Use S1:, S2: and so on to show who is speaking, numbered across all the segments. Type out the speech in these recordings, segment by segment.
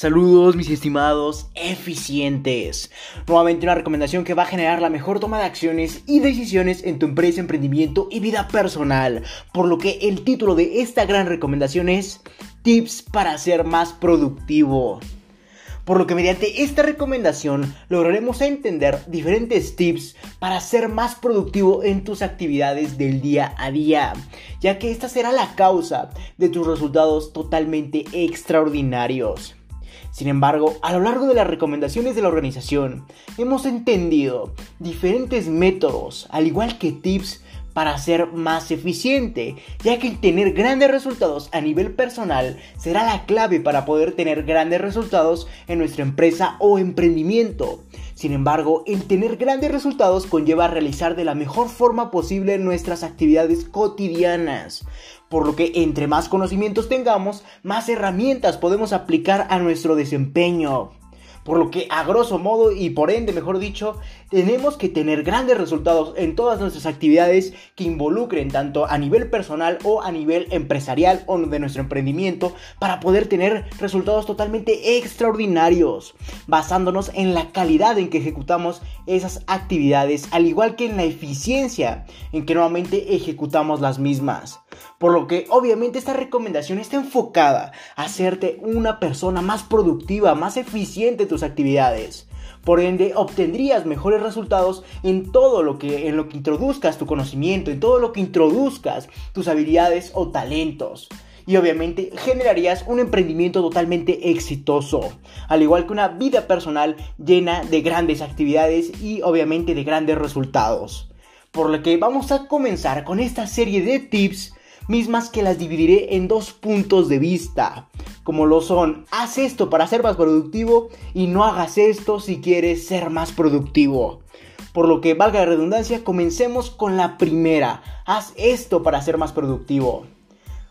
S1: Saludos mis estimados eficientes. Nuevamente una recomendación que va a generar la mejor toma de acciones y decisiones en tu empresa, emprendimiento y vida personal. Por lo que el título de esta gran recomendación es Tips para ser más productivo. Por lo que mediante esta recomendación lograremos entender diferentes tips para ser más productivo en tus actividades del día a día, ya que esta será la causa de tus resultados totalmente extraordinarios. Sin embargo, a lo largo de las recomendaciones de la organización, hemos entendido diferentes métodos, al igual que tips para ser más eficiente, ya que tener grandes resultados a nivel personal será la clave para poder tener grandes resultados en nuestra empresa o emprendimiento. Sin embargo, el tener grandes resultados conlleva realizar de la mejor forma posible nuestras actividades cotidianas. Por lo que entre más conocimientos tengamos, más herramientas podemos aplicar a nuestro desempeño. Por lo que a grosso modo y por ende, mejor dicho, tenemos que tener grandes resultados en todas nuestras actividades que involucren tanto a nivel personal o a nivel empresarial o de nuestro emprendimiento para poder tener resultados totalmente extraordinarios, basándonos en la calidad en que ejecutamos esas actividades, al igual que en la eficiencia en que nuevamente ejecutamos las mismas. Por lo que obviamente esta recomendación está enfocada a hacerte una persona más productiva, más eficiente en tus actividades. Por ende, obtendrías mejores resultados en todo lo que en lo que introduzcas tu conocimiento, en todo lo que introduzcas tus habilidades o talentos. Y obviamente generarías un emprendimiento totalmente exitoso, al igual que una vida personal llena de grandes actividades y obviamente de grandes resultados. Por lo que vamos a comenzar con esta serie de tips mismas que las dividiré en dos puntos de vista, como lo son, haz esto para ser más productivo y no hagas esto si quieres ser más productivo. Por lo que valga la redundancia, comencemos con la primera, haz esto para ser más productivo.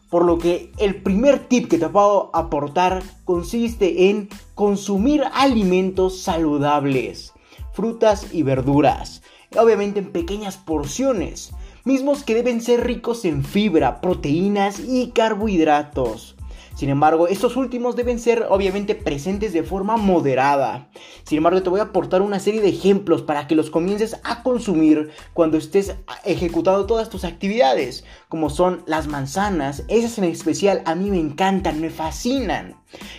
S1: Por lo que el primer tip que te puedo aportar consiste en consumir alimentos saludables, frutas y verduras, obviamente en pequeñas porciones mismos que deben ser ricos en fibra, proteínas y carbohidratos. Sin embargo, estos últimos deben ser obviamente presentes de forma moderada. Sin embargo, te voy a aportar una serie de ejemplos para que los comiences a consumir cuando estés ejecutando todas tus actividades, como son las manzanas. Esas en especial a mí me encantan, me fascinan.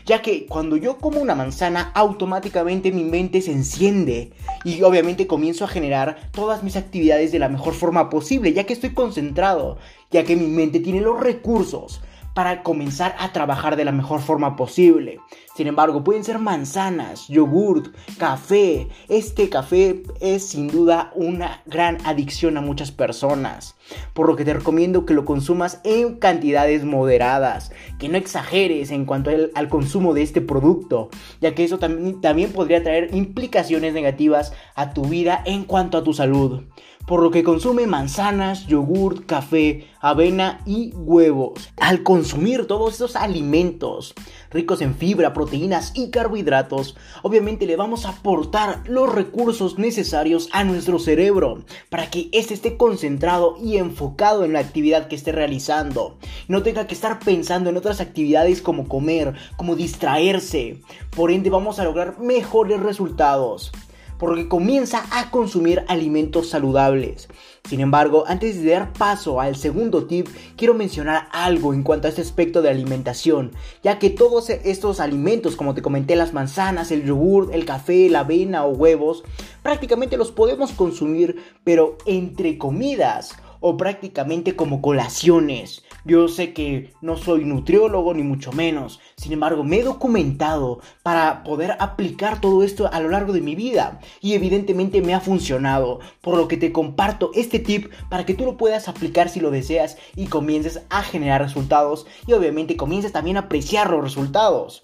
S1: Ya que cuando yo como una manzana, automáticamente mi mente se enciende y obviamente comienzo a generar todas mis actividades de la mejor forma posible, ya que estoy concentrado, ya que mi mente tiene los recursos para comenzar a trabajar de la mejor forma posible. Sin embargo, pueden ser manzanas, yogurt, café. Este café es sin duda una gran adicción a muchas personas. Por lo que te recomiendo que lo consumas en cantidades moderadas, que no exageres en cuanto al, consumo de este producto, ya que eso también, también podría traer implicaciones negativas a tu vida en cuanto a tu salud por lo que consume manzanas, yogurt, café, avena y huevos. Al consumir todos estos alimentos ricos en fibra, proteínas y carbohidratos, obviamente le vamos a aportar los recursos necesarios a nuestro cerebro para que éste esté concentrado y enfocado en la actividad que esté realizando. No tenga que estar pensando en otras actividades como comer, como distraerse. Por ende vamos a lograr mejores resultados porque comienza a consumir alimentos saludables. Sin embargo, antes de dar paso al segundo tip, quiero mencionar algo en cuanto a este aspecto de alimentación, ya que todos estos alimentos, como te comenté, las manzanas, el yogur, el café, la avena o huevos, prácticamente los podemos consumir, pero entre comidas o prácticamente como colaciones. Yo sé que no soy nutriólogo ni mucho menos, sin embargo me he documentado para poder aplicar todo esto a lo largo de mi vida. Y evidentemente me ha funcionado, por lo que te comparto este tip para que tú lo puedas aplicar si lo deseas y comiences a generar resultados y obviamente comiences también a apreciar los resultados.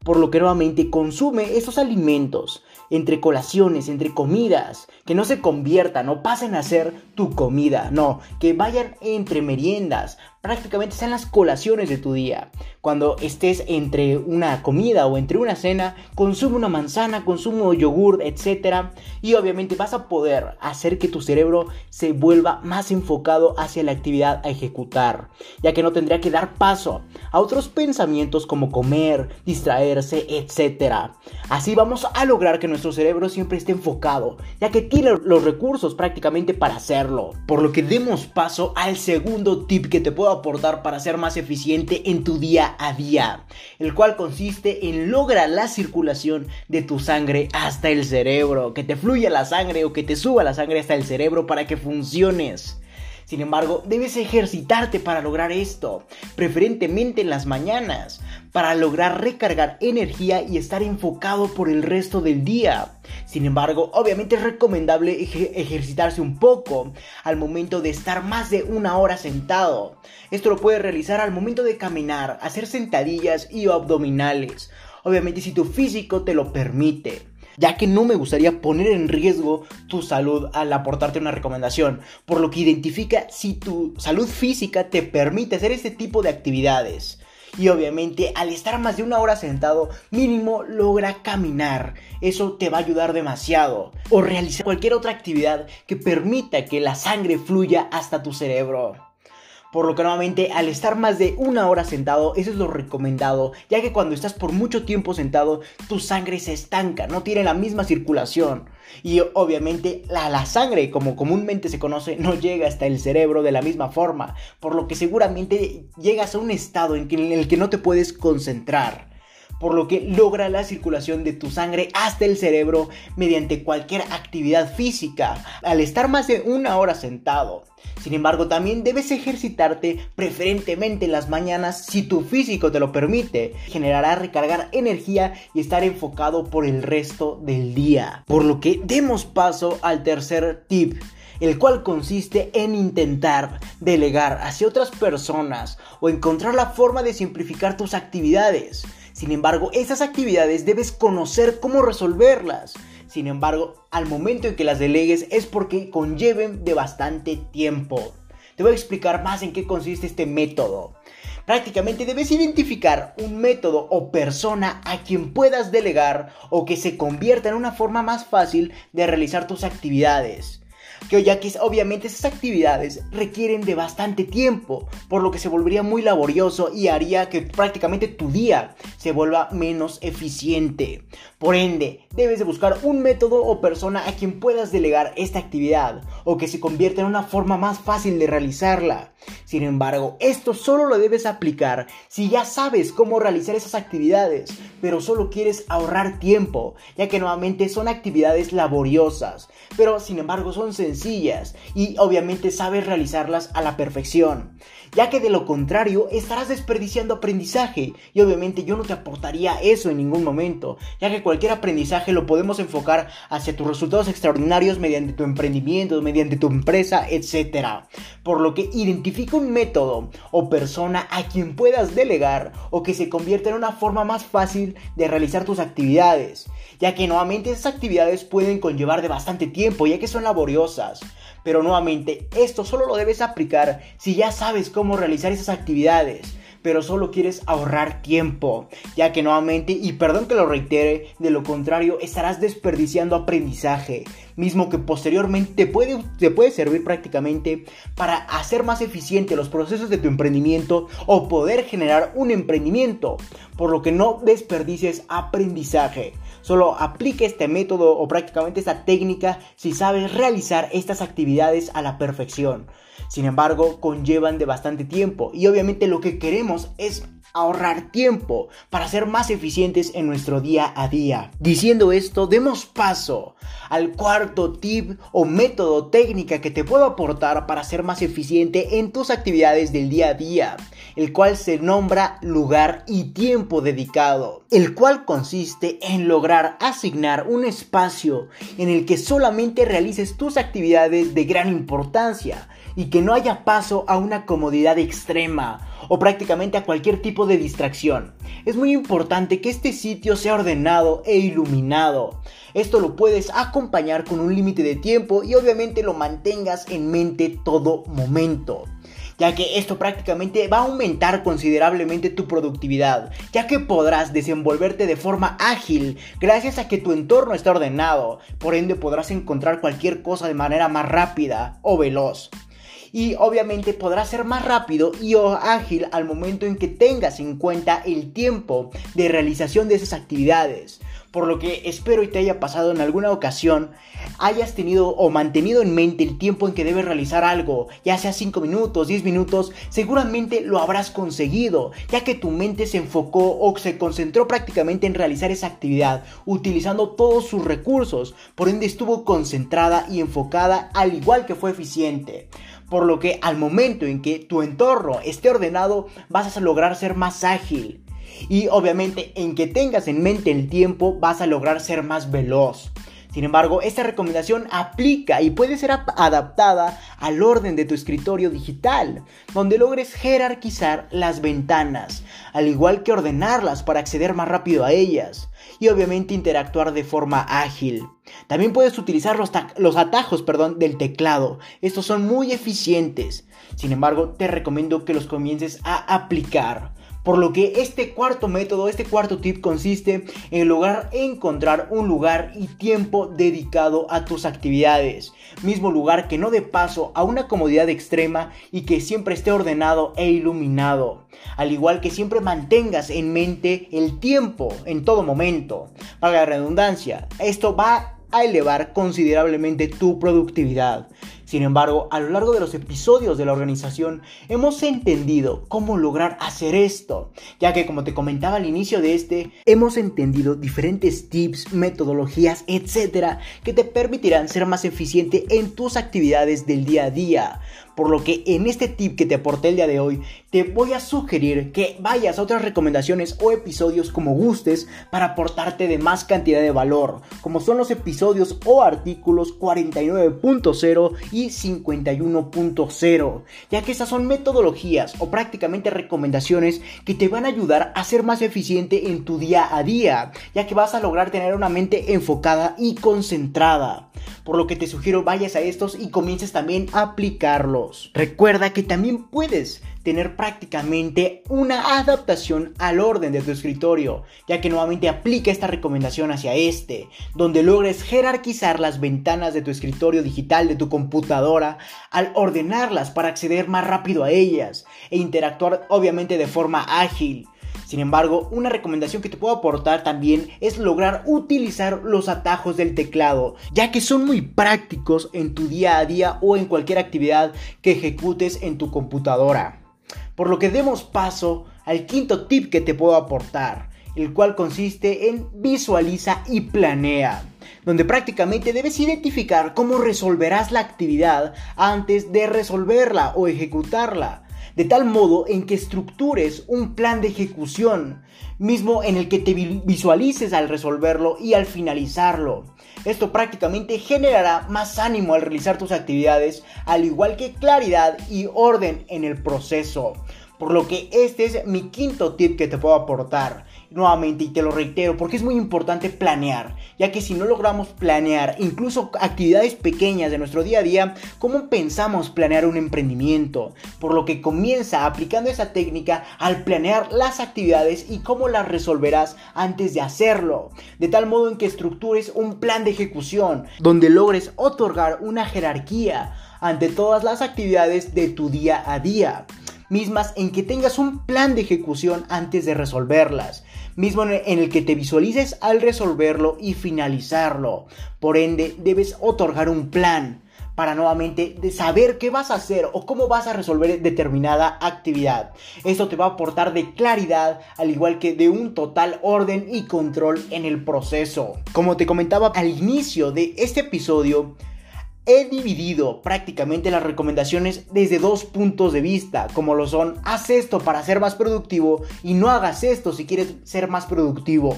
S1: Por lo que nuevamente consume esos alimentos entre colaciones, entre comidas, que no se conviertan o pasen a ser tu comida, no, que vayan entre meriendas, prácticamente sean las colaciones de tu día. Cuando estés entre una comida o entre una cena, consume una manzana, consume yogur, etc. Y obviamente vas a poder hacer que tu cerebro se vuelva más enfocado hacia la actividad a ejecutar, ya que no tendría que dar paso a otros pensamientos como comer, distraerse, etc. Así vamos a lograr que nuestro cerebro siempre esté enfocado, ya que tiene los recursos prácticamente para hacerlo. Por lo que demos paso al segundo tip que te puedo aportar para ser más eficiente en tu día a día, el cual consiste en lograr la circulación de tu sangre hasta el cerebro, que te fluya la sangre o que te suba la sangre hasta el cerebro para que funciones. Sin embargo, debes ejercitarte para lograr esto, preferentemente en las mañanas, para lograr recargar energía y estar enfocado por el resto del día. Sin embargo, obviamente es recomendable ejercitarse un poco al momento de estar más de una hora sentado. Esto lo puedes realizar al momento de caminar, hacer sentadillas y abdominales. Obviamente si tu físico te lo permite ya que no me gustaría poner en riesgo tu salud al aportarte una recomendación, por lo que identifica si tu salud física te permite hacer este tipo de actividades. Y obviamente al estar más de una hora sentado, mínimo logra caminar. Eso te va a ayudar demasiado. O realizar cualquier otra actividad que permita que la sangre fluya hasta tu cerebro. Por lo que nuevamente al estar más de una hora sentado, eso es lo recomendado, ya que cuando estás por mucho tiempo sentado, tu sangre se estanca, no tiene la misma circulación. Y obviamente la, sangre, como comúnmente se conoce, no llega hasta el cerebro de la misma forma, por lo que seguramente llegas a un estado en, en el que no te puedes concentrar por lo que logra la circulación de tu sangre hasta el cerebro mediante cualquier actividad física, al estar más de una hora sentado. Sin embargo, también debes ejercitarte preferentemente en las mañanas si tu físico te lo permite. Generará recargar energía y estar enfocado por el resto del día. Por lo que demos paso al tercer tip el cual consiste en intentar delegar hacia otras personas o encontrar la forma de simplificar tus actividades. Sin embargo, esas actividades debes conocer cómo resolverlas. Sin embargo, al momento en que las delegues es porque conlleven de bastante tiempo. Te voy a explicar más en qué consiste este método. Prácticamente debes identificar un método o persona a quien puedas delegar o que se convierta en una forma más fácil de realizar tus actividades que obviamente esas actividades requieren de bastante tiempo, por lo que se volvería muy laborioso y haría que prácticamente tu día se vuelva menos eficiente. Por ende, debes de buscar un método o persona a quien puedas delegar esta actividad o que se convierta en una forma más fácil de realizarla. Sin embargo, esto solo lo debes aplicar si ya sabes cómo realizar esas actividades, pero solo quieres ahorrar tiempo, ya que nuevamente son actividades laboriosas, pero sin embargo son sencillas y obviamente sabes realizarlas a la perfección, ya que de lo contrario estarás desperdiciando aprendizaje y obviamente yo no te aportaría eso en ningún momento, ya que cualquier aprendizaje lo podemos enfocar hacia tus resultados extraordinarios mediante tu emprendimiento, mediante tu empresa, etc. Por lo que identifica un método o persona a quien puedas delegar o que se convierta en una forma más fácil de realizar tus actividades, ya que nuevamente esas actividades pueden conllevar de bastante tiempo, ya que son laboriosas. Pero nuevamente, esto solo lo debes aplicar si ya sabes cómo realizar esas actividades pero solo quieres ahorrar tiempo, ya que nuevamente, y perdón que lo reitere, de lo contrario estarás desperdiciando aprendizaje, mismo que posteriormente te puede, te puede servir prácticamente para hacer más eficiente los procesos de tu emprendimiento o poder generar un emprendimiento, por lo que no desperdicies aprendizaje. Solo aplique este método o prácticamente esta técnica si sabes realizar estas actividades a la perfección. Sin embargo, conllevan de bastante tiempo y obviamente lo que queremos es ahorrar tiempo para ser más eficientes en nuestro día a día. Diciendo esto, demos paso al cuarto tip o método técnica que te puedo aportar para ser más eficiente en tus actividades del día a día, el cual se nombra lugar y tiempo dedicado, el cual consiste en lograr asignar un espacio en el que solamente realices tus actividades de gran importancia y que no haya paso a una comodidad extrema o prácticamente a cualquier tipo de distracción. Es muy importante que este sitio sea ordenado e iluminado. Esto lo puedes acompañar con un límite de tiempo y obviamente lo mantengas en mente todo momento ya que esto prácticamente va a aumentar considerablemente tu productividad, ya que podrás desenvolverte de forma ágil gracias a que tu entorno está ordenado, por ende podrás encontrar cualquier cosa de manera más rápida o veloz y obviamente podrás ser más rápido y ágil al momento en que tengas en cuenta el tiempo de realización de esas actividades. Por lo que espero y te haya pasado en alguna ocasión, hayas tenido o mantenido en mente el tiempo en que debes realizar algo, ya sea 5 minutos, 10 minutos, seguramente lo habrás conseguido, ya que tu mente se enfocó o se concentró prácticamente en realizar esa actividad, utilizando todos sus recursos, por ende estuvo concentrada y enfocada al igual que fue eficiente por lo que al momento en que tu entorno esté ordenado vas a lograr ser más ágil. Y obviamente en que tengas en mente el tiempo vas a lograr ser más veloz. Sin embargo, esta recomendación aplica y puede ser adaptada al orden de tu escritorio digital, donde logres jerarquizar las ventanas, al igual que ordenarlas para acceder más rápido a ellas y obviamente interactuar de forma ágil. También puedes utilizar los, los atajos perdón, del teclado. Estos son muy eficientes. Sin embargo, te recomiendo que los comiences a aplicar. Por lo que este cuarto método, este cuarto tip consiste en lograr encontrar un lugar y tiempo dedicado a tus actividades. Mismo lugar que no dé paso a una comodidad extrema y que siempre esté ordenado e iluminado. Al igual que siempre mantengas en mente el tiempo en todo momento. Para la redundancia, esto va a elevar considerablemente tu productividad. Sin embargo, a lo largo de los episodios de la organización hemos entendido cómo lograr hacer esto, ya que como te comentaba al inicio de este, hemos entendido diferentes tips, metodologías, etcétera, que te permitirán ser más eficiente en tus actividades del día a día. Por lo que en este tip que te aporté el día de hoy, te voy a sugerir que vayas a otras recomendaciones o episodios como gustes para aportarte de más cantidad de valor, como son los episodios o artículos 49.0 y 51.0, ya que esas son metodologías o prácticamente recomendaciones que te van a ayudar a ser más eficiente en tu día a día, ya que vas a lograr tener una mente enfocada y concentrada por lo que te sugiero vayas a estos y comiences también a aplicarlos. Recuerda que también puedes tener prácticamente una adaptación al orden de tu escritorio, ya que nuevamente aplica esta recomendación hacia este, donde logres jerarquizar las ventanas de tu escritorio digital de tu computadora al ordenarlas para acceder más rápido a ellas e interactuar obviamente de forma ágil. Sin embargo, una recomendación que te puedo aportar también es lograr utilizar los atajos del teclado, ya que son muy prácticos en tu día a día o en cualquier actividad que ejecutes en tu computadora. Por lo que demos paso al quinto tip que te puedo aportar, el cual consiste en visualiza y planea donde prácticamente debes identificar cómo resolverás la actividad antes de resolverla o ejecutarla de tal modo en que estructures un plan de ejecución, mismo en el que te visualices al resolverlo y al finalizarlo. Esto prácticamente generará más ánimo al realizar tus actividades, al igual que claridad y orden en el proceso. Por lo que este es mi quinto tip que te puedo aportar nuevamente y te lo reitero porque es muy importante planear, ya que si no logramos planear incluso actividades pequeñas de nuestro día a día, ¿cómo pensamos planear un emprendimiento? Por lo que comienza aplicando esa técnica al planear las actividades y cómo las resolverás antes de hacerlo, de tal modo en que estructures un plan de ejecución donde logres otorgar una jerarquía ante todas las actividades de tu día a día mismas en que tengas un plan de ejecución antes de resolverlas, mismo en el que te visualices al resolverlo y finalizarlo. Por ende, debes otorgar un plan para nuevamente saber qué vas a hacer o cómo vas a resolver determinada actividad. Esto te va a aportar de claridad, al igual que de un total orden y control en el proceso. Como te comentaba al inicio de este episodio, He dividido prácticamente las recomendaciones desde dos puntos de vista, como lo son haz esto para ser más productivo y no hagas esto si quieres ser más productivo.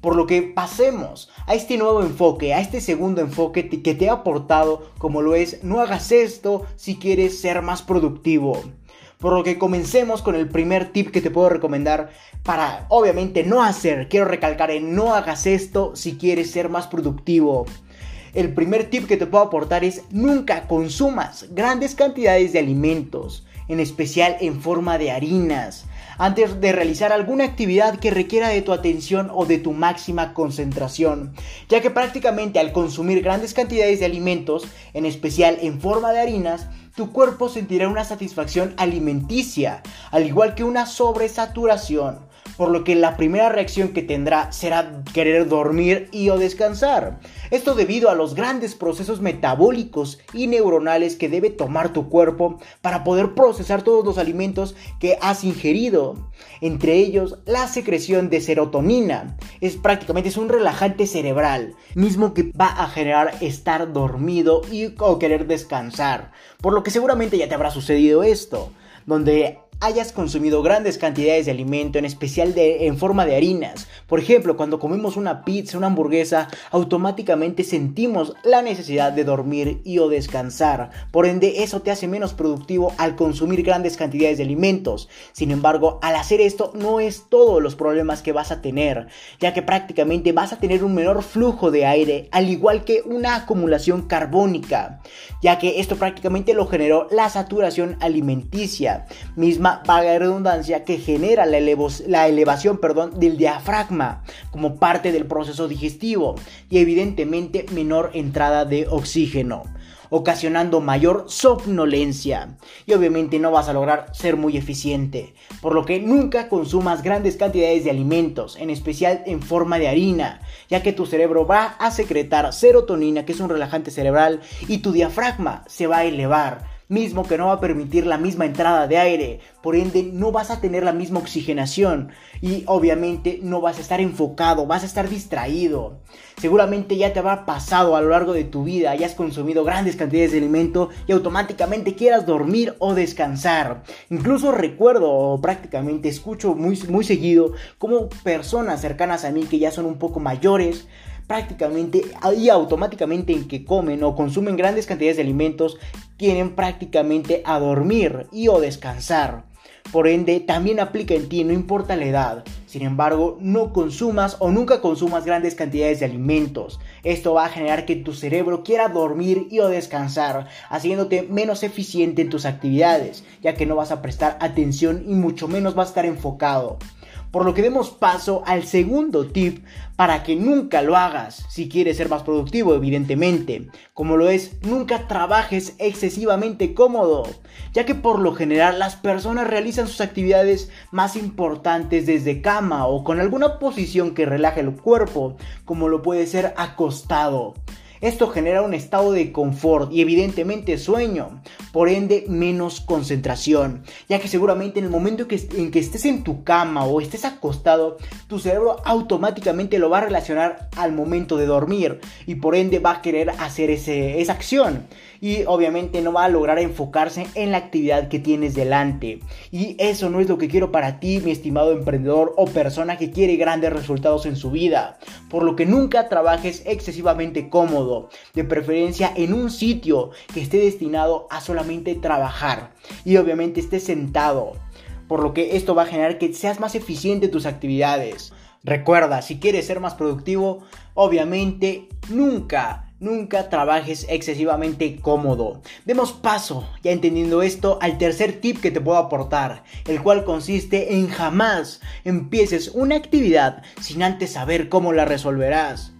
S1: Por lo que pasemos a este nuevo enfoque, a este segundo enfoque que te he aportado, como lo es no hagas esto si quieres ser más productivo. Por lo que comencemos con el primer tip que te puedo recomendar para obviamente no hacer, quiero recalcar en no hagas esto si quieres ser más productivo. El primer tip que te puedo aportar es nunca consumas grandes cantidades de alimentos. en especial en forma de harinas, antes de realizar alguna actividad que requiera de tu atención o de tu máxima concentración, ya que prácticamente al consumir grandes cantidades de alimentos, en especial en forma de harinas, tu cuerpo sentirá una satisfacción alimenticia, al igual que una sobresaturación, por lo que la primera reacción que tendrá será querer dormir y o descansar. Esto debido a los grandes procesos metabólicos y neuronales que debe tomar tu cuerpo para poder procesar todos los alimentos que has ingerido. Entre ellos, la secreción de serotonina. Es prácticamente es un relajante cerebral, mismo que va a generar estar dormido y o querer descansar. Por lo que seguramente ya te habrá sucedido esto, donde hayas consumido grandes cantidades de alimento, en especial de, en forma de harinas. Por ejemplo, cuando comemos una pizza, una hamburguesa, automáticamente sentimos la necesidad de dormir y o descansar. Por ende, eso te hace menos productivo al consumir grandes cantidades de alimentos. Sin embargo, al hacer esto no es todos los problemas que vas a tener, ya que prácticamente vas a tener un menor flujo de aire, al igual que una acumulación carbónica, ya que esto prácticamente lo generó la saturación alimenticia, misma vaga redundancia que genera la, la elevación perdón, del diafragma como parte del proceso digestivo y evidentemente menor entrada de oxígeno ocasionando mayor somnolencia. Y obviamente no vas a lograr ser muy eficiente, por lo que nunca consumas grandes cantidades de alimentos, en especial en forma de harina, ya que tu cerebro va a secretar serotonina, que es un relajante cerebral, y tu diafragma se va a elevar mismo que no va a permitir la misma entrada de aire, por ende no vas a tener la misma oxigenación y obviamente no vas a estar enfocado, vas a estar distraído. Seguramente ya te habrá pasado a lo largo de tu vida, hayas consumido grandes cantidades de alimento y automáticamente quieras dormir o descansar. Incluso recuerdo o prácticamente escucho muy, muy seguido como personas cercanas a mí que ya son un poco mayores, prácticamente y automáticamente en que comen o consumen grandes cantidades de alimentos, quieren prácticamente a dormir y o descansar. Por ende, también aplica en ti, no importa la edad. Sin embargo, no consumas o nunca consumas grandes cantidades de alimentos. Esto va a generar que tu cerebro quiera dormir y o descansar, haciéndote menos eficiente en tus actividades, ya que no vas a prestar atención y mucho menos vas a estar enfocado por lo que demos paso al segundo tip para que nunca lo hagas si quieres ser más productivo, evidentemente, como lo es nunca trabajes excesivamente cómodo, ya que por lo general las personas realizan sus actividades más importantes desde cama o con alguna posición que relaje el cuerpo, como lo puede ser acostado. Esto genera un estado de confort y evidentemente sueño, por ende menos concentración, ya que seguramente en el momento en que estés en tu cama o estés acostado, tu cerebro automáticamente lo va a relacionar al momento de dormir y por ende va a querer hacer esa acción y obviamente no va a lograr enfocarse en la actividad que tienes delante. Y eso no es lo que quiero para ti, mi estimado emprendedor o persona que quiere grandes resultados en su vida. Por lo que nunca trabajes excesivamente cómodo, de preferencia en un sitio que esté destinado a solamente trabajar y obviamente estés sentado. Por lo que esto va a generar que seas más eficiente en tus actividades. Recuerda, si quieres ser más productivo, obviamente nunca Nunca trabajes excesivamente cómodo. Demos paso, ya entendiendo esto, al tercer tip que te puedo aportar, el cual consiste en jamás empieces una actividad sin antes saber cómo la resolverás.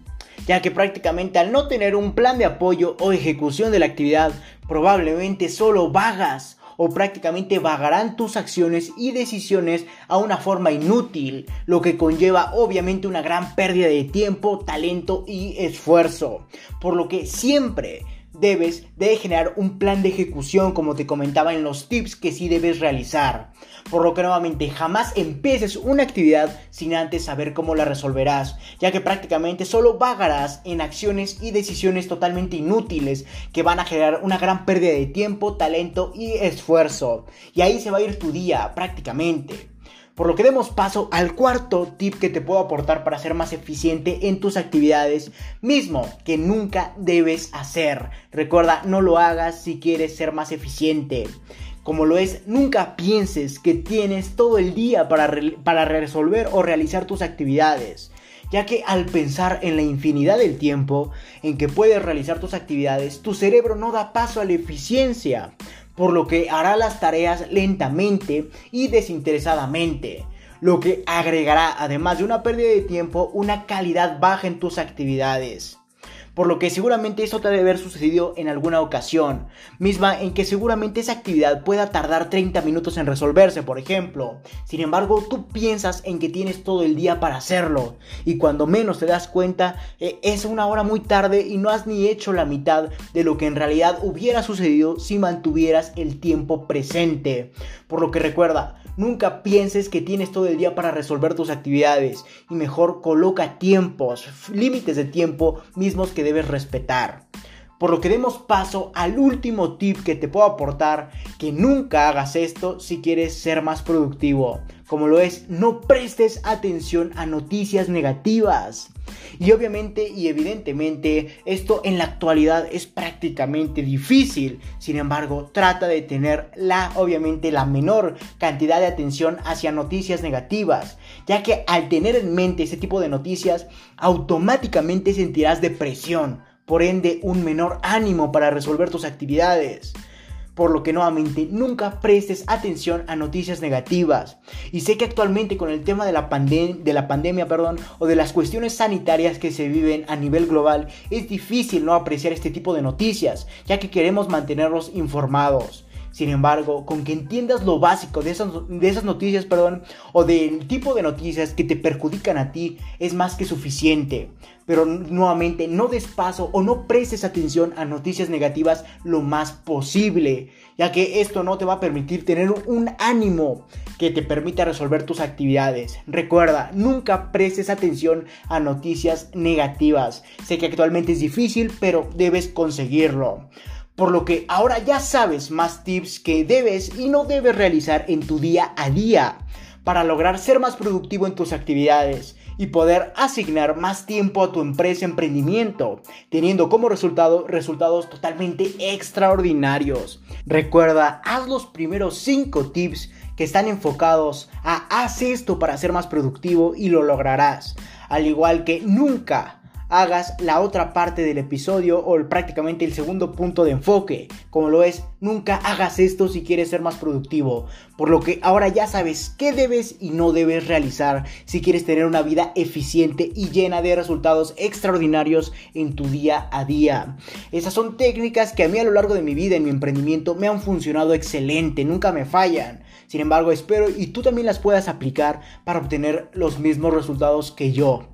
S1: Ya que prácticamente al no tener un plan de apoyo o ejecución de la actividad, probablemente solo vagas o prácticamente vagarán tus acciones y decisiones a una forma inútil, lo que conlleva obviamente una gran pérdida de tiempo, talento y esfuerzo. Por lo que siempre debes de generar un plan de ejecución como te comentaba en los tips que sí debes realizar. Por lo que nuevamente jamás empieces una actividad sin antes saber cómo la resolverás, ya que prácticamente solo vagarás en acciones y decisiones totalmente inútiles que van a generar una gran pérdida de tiempo, talento y esfuerzo. Y ahí se va a ir tu día prácticamente. Por lo que demos paso al cuarto tip que te puedo aportar para ser más eficiente en tus actividades, mismo que nunca debes hacer. Recuerda, no lo hagas si quieres ser más eficiente. Como lo es, nunca pienses que tienes todo el día para, para resolver o realizar tus actividades ya que al pensar en la infinidad del tiempo en que puedes realizar tus actividades, tu cerebro no da paso a la eficiencia. Por lo que hará las tareas lentamente y desinteresadamente lo que agregará, además de una pérdida de tiempo, una calidad baja en tus actividades por lo que seguramente eso te debe haber sucedido en alguna ocasión, misma en que seguramente esa actividad pueda tardar 30 minutos en resolverse, por ejemplo. Sin embargo, tú piensas en que tienes todo el día para hacerlo, y cuando menos te das cuenta, eh, es una hora muy tarde y no has ni hecho la mitad de lo que en realidad hubiera sucedido si mantuvieras el tiempo presente. Por lo que recuerda, Nunca pienses que tienes todo el día para resolver tus actividades y mejor coloca tiempos, límites de tiempo mismos que debes respetar. Por lo que demos paso al último tip que te puedo aportar, que nunca hagas esto si quieres ser más productivo, como lo es no prestes atención a noticias negativas. Y obviamente y evidentemente esto en la actualidad es prácticamente difícil. Sin embargo, trata de tener la obviamente la menor cantidad de atención hacia noticias negativas, ya que al tener en mente ese tipo de noticias, automáticamente sentirás depresión, por ende un menor ánimo para resolver tus actividades por lo que nuevamente nunca prestes atención a noticias negativas. Y sé que actualmente con el tema de la, de la pandemia perdón, o de las cuestiones sanitarias que se viven a nivel global, es difícil no apreciar este tipo de noticias, ya que queremos mantenerlos informados. Sin embargo, con que entiendas lo básico de esas, de esas noticias, perdón, o del tipo de noticias que te perjudican a ti, es más que suficiente. Pero nuevamente, no des paso o no prestes atención a noticias negativas lo más posible, ya que esto no te va a permitir tener un ánimo que te permita resolver tus actividades. Recuerda, nunca prestes atención a noticias negativas. Sé que actualmente es difícil, pero debes conseguirlo. Por lo que ahora ya sabes más tips que debes y no debes realizar en tu día a día para lograr ser más productivo en tus actividades y poder asignar más tiempo a tu empresa emprendimiento, teniendo como resultado resultados totalmente extraordinarios. Recuerda, haz los primeros 5 tips que están enfocados a haz esto para ser más productivo y lo lograrás. Al igual que nunca hagas la otra parte del episodio o prácticamente el segundo punto de enfoque, como lo es, nunca hagas esto si quieres ser más productivo, por lo que ahora ya sabes qué debes y no debes realizar si quieres tener una vida eficiente y llena de resultados extraordinarios en tu día a día. Esas son técnicas que a mí a lo largo de mi vida en mi emprendimiento me han funcionado excelente, nunca me fallan. Sin embargo, espero y tú también las puedas aplicar para obtener los mismos resultados que yo.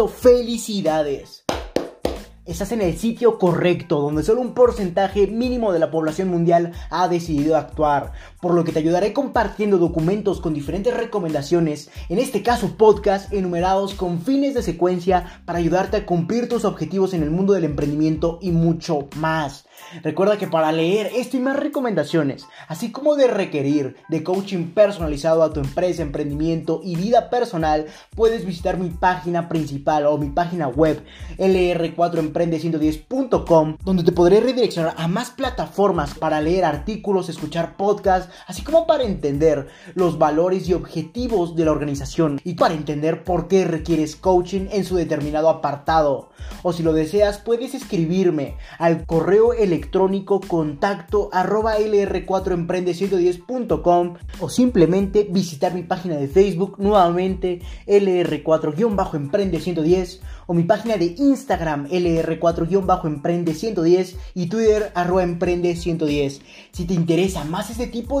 S1: felicidades. Estás en el sitio correcto, donde solo un porcentaje mínimo de la población mundial ha decidido actuar, por lo que te ayudaré compartiendo documentos con diferentes recomendaciones, en este caso podcast enumerados con fines de secuencia para ayudarte a cumplir tus objetivos en el mundo del emprendimiento y mucho más. Recuerda que para leer esto y más recomendaciones, así como de requerir de coaching personalizado a tu empresa, emprendimiento y vida personal, puedes visitar mi página principal o mi página web lr4emprende110.com, donde te podré redireccionar a más plataformas para leer artículos, escuchar podcasts, así como para entender los valores y objetivos de la organización y para entender por qué requieres coaching en su determinado apartado. O si lo deseas, puedes escribirme al correo electrónico contacto arroba lr4emprende110.com o simplemente visitar mi página de Facebook nuevamente lr4-emprende110 o mi página de Instagram lr4-emprende110 y Twitter arroba emprende110. Si te interesa más este tipo